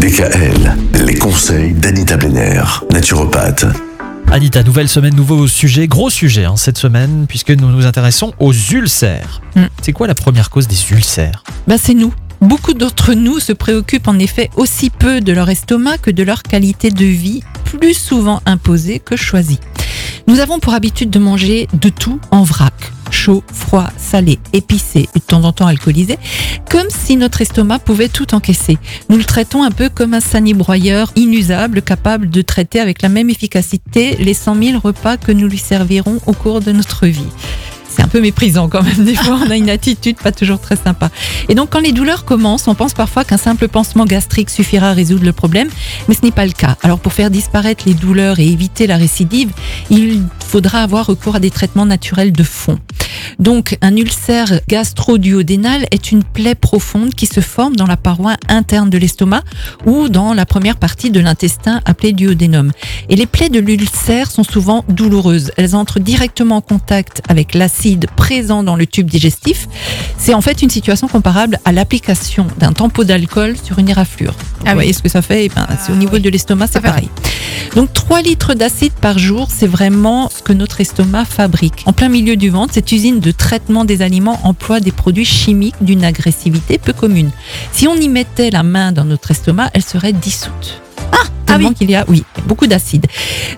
DKL, les conseils d'Anita Benner, naturopathe. Anita, nouvelle semaine, nouveau sujet, gros sujet hein, cette semaine, puisque nous nous intéressons aux ulcères. Mm. C'est quoi la première cause des ulcères? Bah, c'est nous. Beaucoup d'entre nous se préoccupent en effet aussi peu de leur estomac que de leur qualité de vie, plus souvent imposée que choisie. Nous avons pour habitude de manger de tout en vrac. Chaud, froid, salé, épicé de temps en temps alcoolisé, comme si notre estomac pouvait tout encaisser. Nous le traitons un peu comme un sanibroyeur inusable, capable de traiter avec la même efficacité les 100 000 repas que nous lui servirons au cours de notre vie. C'est un peu méprisant quand même. Des fois, on a une attitude pas toujours très sympa. Et donc, quand les douleurs commencent, on pense parfois qu'un simple pansement gastrique suffira à résoudre le problème, mais ce n'est pas le cas. Alors, pour faire disparaître les douleurs et éviter la récidive, il faudra avoir recours à des traitements naturels de fond. Donc, un ulcère gastro-duodénal est une plaie profonde qui se forme dans la paroi interne de l'estomac ou dans la première partie de l'intestin appelée duodénum. Et les plaies de l'ulcère sont souvent douloureuses. Elles entrent directement en contact avec l'acide présent dans le tube digestif. C'est en fait une situation comparable à l'application d'un tampon d'alcool sur une éraflure. Vous Ah oui. voyez ce que ça fait? Eh ben, c'est Au niveau de l'estomac, c'est pareil. Donc 3 litres d'acide par jour, c'est vraiment ce que notre estomac fabrique. En plein milieu du ventre, cette usine de traitement des aliments emploie des produits chimiques d'une agressivité peu commune. Si on y mettait la main dans notre estomac, elle serait dissoute. Ah, oui. qu'il y a, oui, beaucoup d'acide.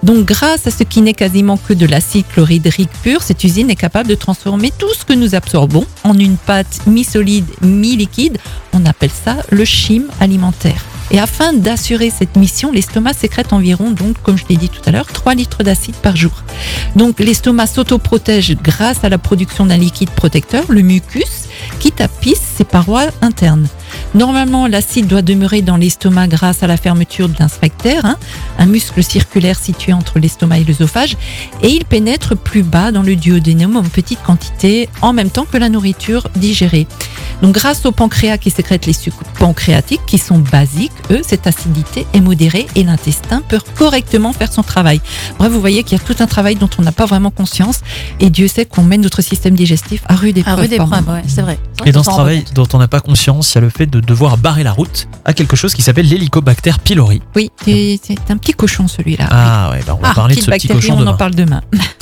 Donc, grâce à ce qui n'est quasiment que de l'acide chlorhydrique pur, cette usine est capable de transformer tout ce que nous absorbons en une pâte mi-solide, mi-liquide. On appelle ça le chime alimentaire. Et afin d'assurer cette mission, l'estomac sécrète environ, donc, comme je l'ai dit tout à l'heure, 3 litres d'acide par jour. Donc, l'estomac s'autoprotège grâce à la production d'un liquide protecteur, le mucus, qui tapisse ses parois internes. Normalement, l'acide doit demeurer dans l'estomac grâce à la fermeture d'un sphincter, hein, un muscle circulaire situé entre l'estomac et l'œsophage, et il pénètre plus bas dans le duodénum en petite quantité, en même temps que la nourriture digérée. Donc, grâce au pancréas qui sécrète les sucres pancréatiques, qui sont basiques, eux, cette acidité est modérée et l'intestin peut correctement faire son travail. Bref, vous voyez qu'il y a tout un travail dont on n'a pas vraiment conscience, et Dieu sait qu'on mène notre système digestif à rude épreuve. À rude épreuve, ouais, c'est vrai. Et dans ce travail dont on n'a pas conscience, il y a le fait de devoir barrer la route à quelque chose qui s'appelle l'hélicobactère pylori. Oui, c'est un petit cochon celui-là. Ah ouais, bah on va Ah, parler de ce petit cochon on en parle demain.